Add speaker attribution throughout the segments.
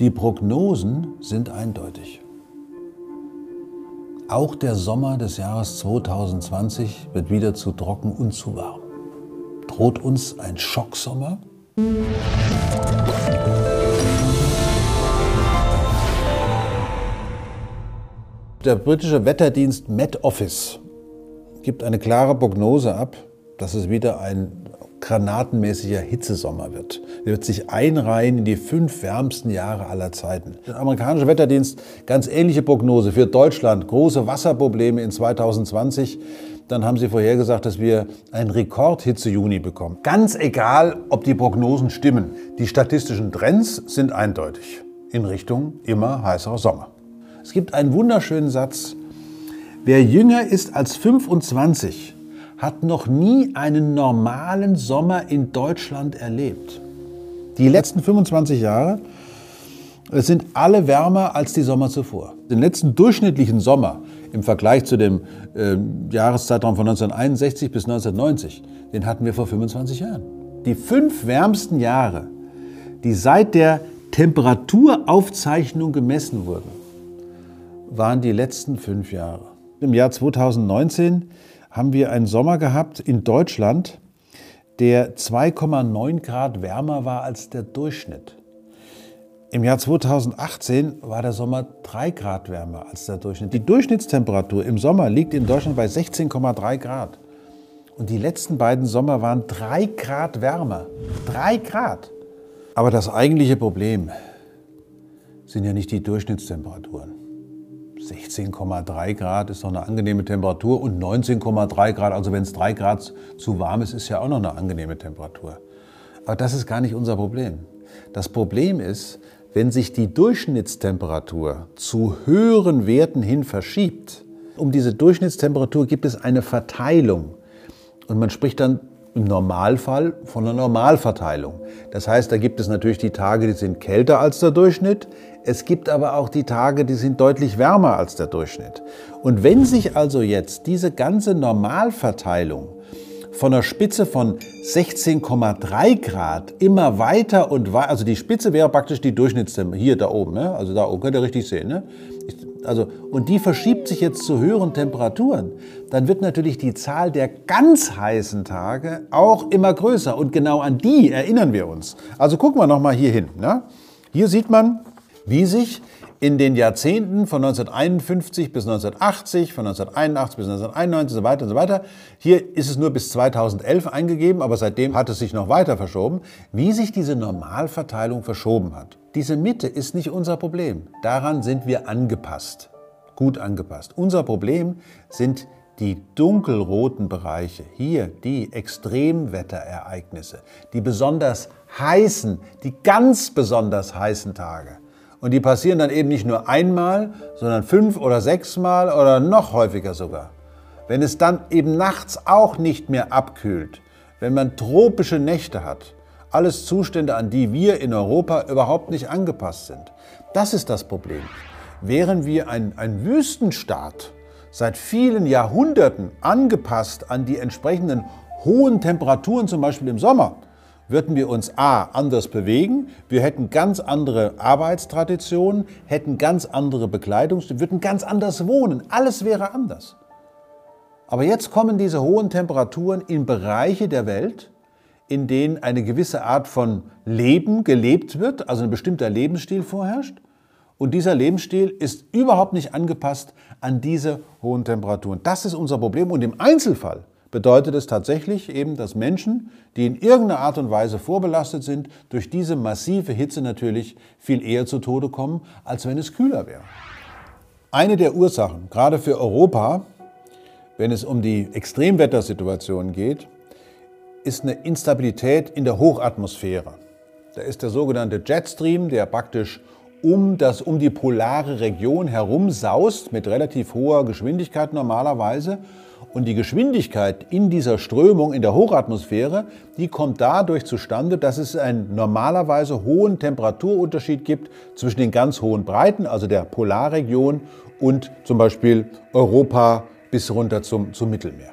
Speaker 1: Die Prognosen sind eindeutig. Auch der Sommer des Jahres 2020 wird wieder zu trocken und zu warm. Droht uns ein Schocksommer? Der britische Wetterdienst Met Office gibt eine klare Prognose ab, dass es wieder ein granatenmäßiger Hitzesommer wird. Er wird sich einreihen in die fünf wärmsten Jahre aller Zeiten. Der amerikanische Wetterdienst, ganz ähnliche Prognose für Deutschland, große Wasserprobleme in 2020. Dann haben sie vorhergesagt, dass wir einen Rekordhitze-Juni bekommen. Ganz egal, ob die Prognosen stimmen, die statistischen Trends sind eindeutig in Richtung immer heißerer Sommer. Es gibt einen wunderschönen Satz. Wer jünger ist als 25, hat noch nie einen normalen Sommer in Deutschland erlebt. Die letzten 25 Jahre sind alle wärmer als die Sommer zuvor. Den letzten durchschnittlichen Sommer im Vergleich zu dem äh, Jahreszeitraum von 1961 bis 1990, den hatten wir vor 25 Jahren. Die fünf wärmsten Jahre, die seit der Temperaturaufzeichnung gemessen wurden, waren die letzten fünf Jahre. Im Jahr 2019 haben wir einen Sommer gehabt in Deutschland, der 2,9 Grad wärmer war als der Durchschnitt. Im Jahr 2018 war der Sommer 3 Grad wärmer als der Durchschnitt. Die Durchschnittstemperatur im Sommer liegt in Deutschland bei 16,3 Grad. Und die letzten beiden Sommer waren 3 Grad wärmer. 3 Grad. Aber das eigentliche Problem sind ja nicht die Durchschnittstemperaturen. 16,3 Grad ist doch eine angenehme Temperatur und 19,3 Grad, also wenn es 3 Grad zu warm ist, ist ja auch noch eine angenehme Temperatur. Aber das ist gar nicht unser Problem. Das Problem ist, wenn sich die Durchschnittstemperatur zu höheren Werten hin verschiebt. Um diese Durchschnittstemperatur gibt es eine Verteilung. Und man spricht dann im Normalfall von einer Normalverteilung. Das heißt, da gibt es natürlich die Tage, die sind kälter als der Durchschnitt. Es gibt aber auch die Tage, die sind deutlich wärmer als der Durchschnitt. Und wenn sich also jetzt diese ganze Normalverteilung von einer Spitze von 16,3 Grad immer weiter und weiter, also die Spitze wäre praktisch die Durchschnittstemperatur, hier da oben, ne? also da oben, könnt ihr richtig sehen. Ne? Also, und die verschiebt sich jetzt zu höheren Temperaturen, dann wird natürlich die Zahl der ganz heißen Tage auch immer größer. Und genau an die erinnern wir uns. Also gucken wir nochmal hier hin. Ne? Hier sieht man, wie sich in den Jahrzehnten von 1951 bis 1980, von 1981 bis 1991 und so weiter und so weiter. Hier ist es nur bis 2011 eingegeben, aber seitdem hat es sich noch weiter verschoben, wie sich diese Normalverteilung verschoben hat. Diese Mitte ist nicht unser Problem. Daran sind wir angepasst. Gut angepasst. Unser Problem sind die dunkelroten Bereiche, hier die Extremwetterereignisse, die besonders heißen, die ganz besonders heißen Tage. Und die passieren dann eben nicht nur einmal, sondern fünf oder sechsmal oder noch häufiger sogar. Wenn es dann eben nachts auch nicht mehr abkühlt, wenn man tropische Nächte hat, alles Zustände, an die wir in Europa überhaupt nicht angepasst sind. Das ist das Problem. Wären wir ein, ein Wüstenstaat, seit vielen Jahrhunderten angepasst an die entsprechenden hohen Temperaturen, zum Beispiel im Sommer, würden wir uns A anders bewegen, wir hätten ganz andere Arbeitstraditionen, hätten ganz andere Bekleidung, würden ganz anders wohnen. Alles wäre anders. Aber jetzt kommen diese hohen Temperaturen in Bereiche der Welt, in denen eine gewisse Art von Leben gelebt wird, also ein bestimmter Lebensstil vorherrscht. Und dieser Lebensstil ist überhaupt nicht angepasst an diese hohen Temperaturen. Das ist unser Problem. Und im Einzelfall bedeutet es tatsächlich eben, dass Menschen, die in irgendeiner Art und Weise vorbelastet sind, durch diese massive Hitze natürlich viel eher zu Tode kommen, als wenn es kühler wäre. Eine der Ursachen, gerade für Europa, wenn es um die Extremwettersituation geht, ist eine Instabilität in der Hochatmosphäre. Da ist der sogenannte Jetstream, der praktisch um, das, um die polare Region herum saust mit relativ hoher Geschwindigkeit normalerweise und die Geschwindigkeit in dieser Strömung in der Hochatmosphäre, die kommt dadurch zustande, dass es einen normalerweise hohen Temperaturunterschied gibt zwischen den ganz hohen Breiten, also der Polarregion und zum Beispiel Europa bis runter zum, zum Mittelmeer.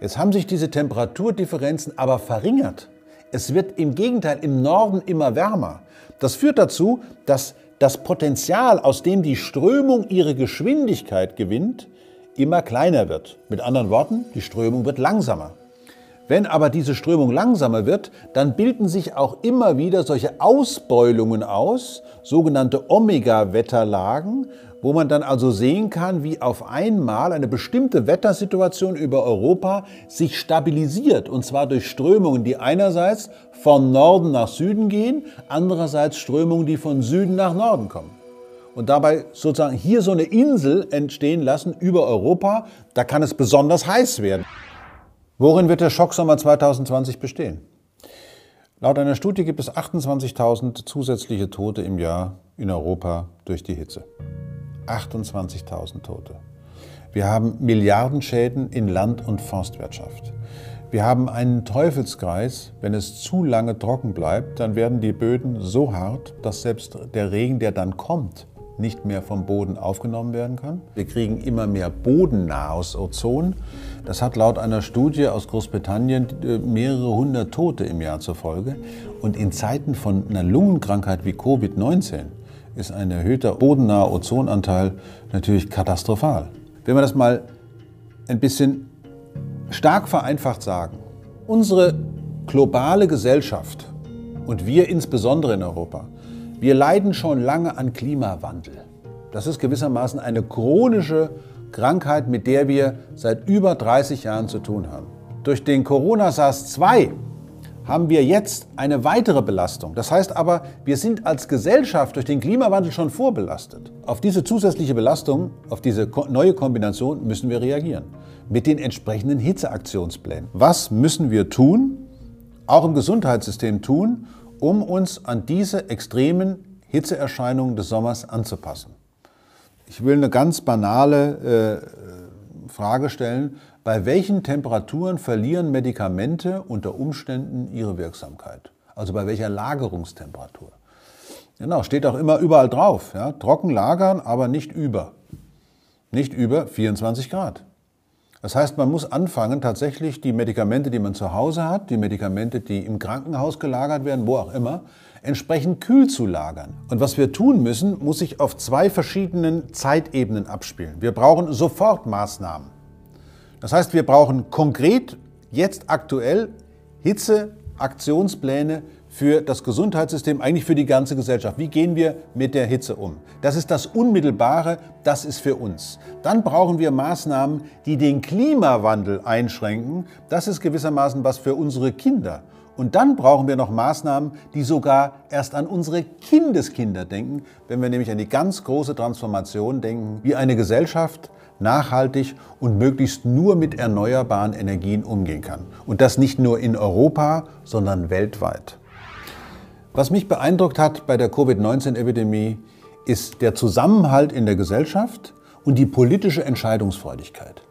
Speaker 1: Jetzt haben sich diese Temperaturdifferenzen aber verringert Es wird im Gegenteil im Norden immer wärmer. Das führt dazu, dass das Potenzial, aus dem die Strömung ihre Geschwindigkeit gewinnt, immer kleiner wird. Mit anderen Worten, die Strömung wird langsamer. Wenn aber diese Strömung langsamer wird, dann bilden sich auch immer wieder solche Ausbeulungen aus, sogenannte Omega-Wetterlagen, wo man dann also sehen kann, wie auf einmal eine bestimmte Wettersituation über Europa sich stabilisiert. Und zwar durch Strömungen, die einerseits von Norden nach Süden gehen, andererseits Strömungen, die von Süden nach Norden kommen. Und dabei sozusagen hier so eine Insel entstehen lassen über Europa, da kann es besonders heiß werden. Worin wird der Schocksommer 2020 bestehen? Laut einer Studie gibt es 28.000 zusätzliche Tote im Jahr in Europa durch die Hitze. 28.000 Tote. Wir haben Milliardenschäden in Land- und Forstwirtschaft. Wir haben einen Teufelskreis. Wenn es zu lange trocken bleibt, dann werden die Böden so hart, dass selbst der Regen, der dann kommt, nicht mehr vom Boden aufgenommen werden kann. Wir kriegen immer mehr bodennahes Ozon. Das hat laut einer Studie aus Großbritannien äh, mehrere hundert Tote im Jahr zur Folge. Und in Zeiten von einer Lungenkrankheit wie Covid-19 ist ein erhöhter bodennaher Ozonanteil natürlich katastrophal. Wenn wir das mal ein bisschen stark vereinfacht sagen, unsere globale Gesellschaft und wir insbesondere in Europa, wir leiden schon lange an Klimawandel. Das ist gewissermaßen eine chronische Krankheit, mit der wir seit über 30 Jahren zu tun haben. Durch den Corona-SARS-2 haben wir jetzt eine weitere Belastung. Das heißt aber, wir sind als Gesellschaft durch den Klimawandel schon vorbelastet. Auf diese zusätzliche Belastung, auf diese neue Kombination müssen wir reagieren. Mit den entsprechenden Hitzeaktionsplänen. Was müssen wir tun, auch im Gesundheitssystem tun, um uns an diese extremen Hitzeerscheinungen des Sommers anzupassen? Ich will eine ganz banale äh, Frage stellen bei welchen Temperaturen verlieren Medikamente unter Umständen ihre Wirksamkeit? Also bei welcher Lagerungstemperatur? Genau, steht auch immer überall drauf. Ja? Trocken lagern, aber nicht über. Nicht über 24 Grad. Das heißt, man muss anfangen, tatsächlich die Medikamente, die man zu Hause hat, die Medikamente, die im Krankenhaus gelagert werden, wo auch immer, entsprechend kühl zu lagern. Und was wir tun müssen, muss sich auf zwei verschiedenen Zeitebenen abspielen. Wir brauchen Sofortmaßnahmen. Das heißt, wir brauchen konkret jetzt aktuell Hitzeaktionspläne für das Gesundheitssystem, eigentlich für die ganze Gesellschaft. Wie gehen wir mit der Hitze um? Das ist das Unmittelbare, das ist für uns. Dann brauchen wir Maßnahmen, die den Klimawandel einschränken. Das ist gewissermaßen was für unsere Kinder. Und dann brauchen wir noch Maßnahmen, die sogar erst an unsere Kindeskinder denken, wenn wir nämlich an die ganz große Transformation denken, wie eine Gesellschaft nachhaltig und möglichst nur mit erneuerbaren Energien umgehen kann. Und das nicht nur in Europa, sondern weltweit. Was mich beeindruckt hat bei der Covid-19-Epidemie, ist der Zusammenhalt in der Gesellschaft und die politische Entscheidungsfreudigkeit.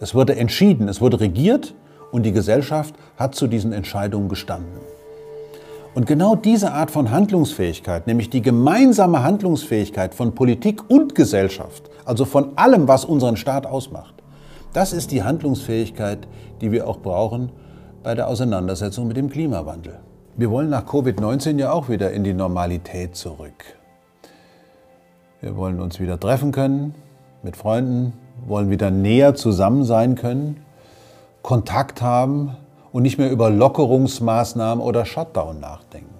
Speaker 1: Es wurde entschieden, es wurde regiert und die Gesellschaft hat zu diesen Entscheidungen gestanden. Und genau diese Art von Handlungsfähigkeit, nämlich die gemeinsame Handlungsfähigkeit von Politik und Gesellschaft, also von allem, was unseren Staat ausmacht, das ist die Handlungsfähigkeit, die wir auch brauchen bei der Auseinandersetzung mit dem Klimawandel. Wir wollen nach Covid-19 ja auch wieder in die Normalität zurück. Wir wollen uns wieder treffen können mit Freunden, wollen wieder näher zusammen sein können, Kontakt haben, und nicht mehr über Lockerungsmaßnahmen oder Shutdown nachdenken.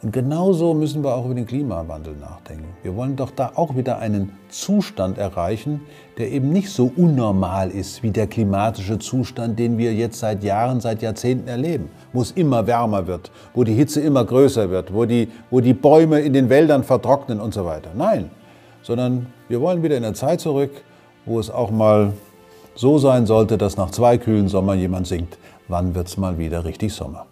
Speaker 1: Und genauso müssen wir auch über den Klimawandel nachdenken. Wir wollen doch da auch wieder einen Zustand erreichen, der eben nicht so unnormal ist wie der klimatische Zustand, den wir jetzt seit Jahren, seit Jahrzehnten erleben, wo es immer wärmer wird, wo die Hitze immer größer wird, wo die, wo die Bäume in den Wäldern vertrocknen und so weiter. Nein, sondern wir wollen wieder in eine Zeit zurück, wo es auch mal so sein sollte, dass nach zwei kühlen Sommern jemand singt, wann wird es mal wieder richtig Sommer.